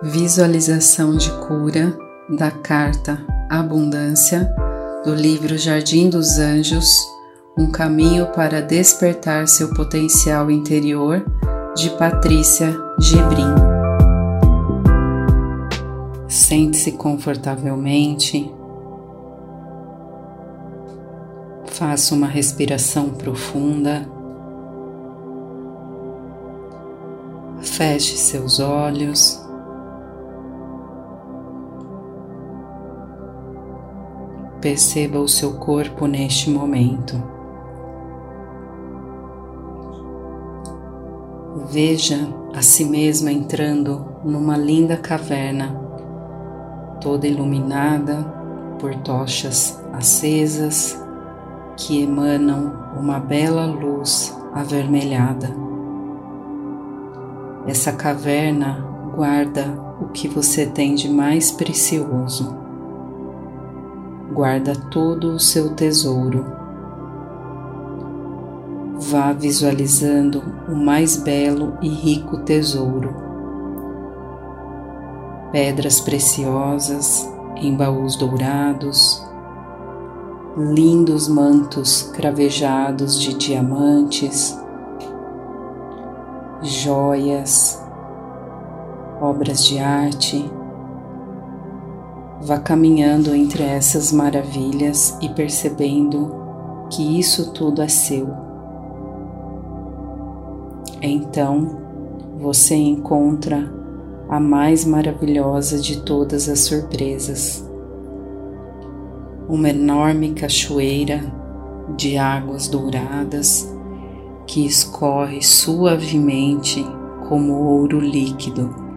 Visualização de cura da carta Abundância do livro Jardim dos Anjos Um caminho para despertar seu potencial interior de Patrícia Gebrim. Sente-se confortavelmente. Faça uma respiração profunda. Feche seus olhos. Perceba o seu corpo neste momento. Veja a si mesma entrando numa linda caverna, toda iluminada por tochas acesas que emanam uma bela luz avermelhada. Essa caverna guarda o que você tem de mais precioso guarda todo o seu tesouro. Vá visualizando o mais belo e rico tesouro. Pedras preciosas em baús dourados, lindos mantos cravejados de diamantes, joias, obras de arte Vá caminhando entre essas maravilhas e percebendo que isso tudo é seu. Então você encontra a mais maravilhosa de todas as surpresas. Uma enorme cachoeira de águas douradas que escorre suavemente como ouro líquido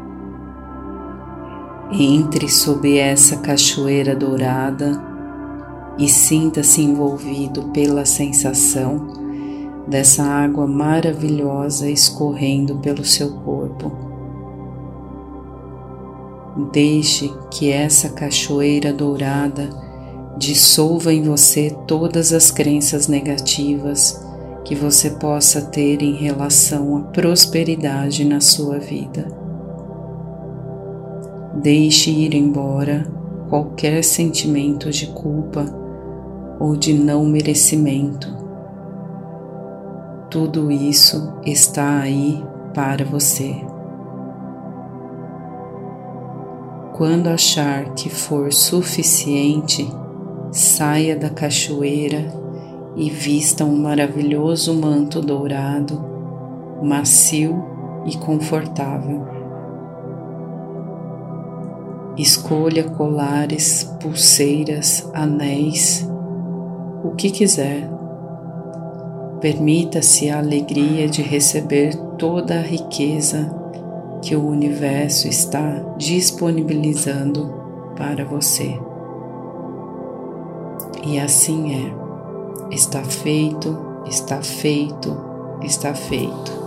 entre sob essa cachoeira dourada e sinta-se envolvido pela sensação dessa água maravilhosa escorrendo pelo seu corpo. Deixe que essa cachoeira dourada dissolva em você todas as crenças negativas que você possa ter em relação à prosperidade na sua vida. Deixe ir embora qualquer sentimento de culpa ou de não merecimento. Tudo isso está aí para você. Quando achar que for suficiente, saia da cachoeira e vista um maravilhoso manto dourado, macio e confortável. Escolha colares, pulseiras, anéis, o que quiser. Permita-se a alegria de receber toda a riqueza que o universo está disponibilizando para você. E assim é. Está feito, está feito, está feito.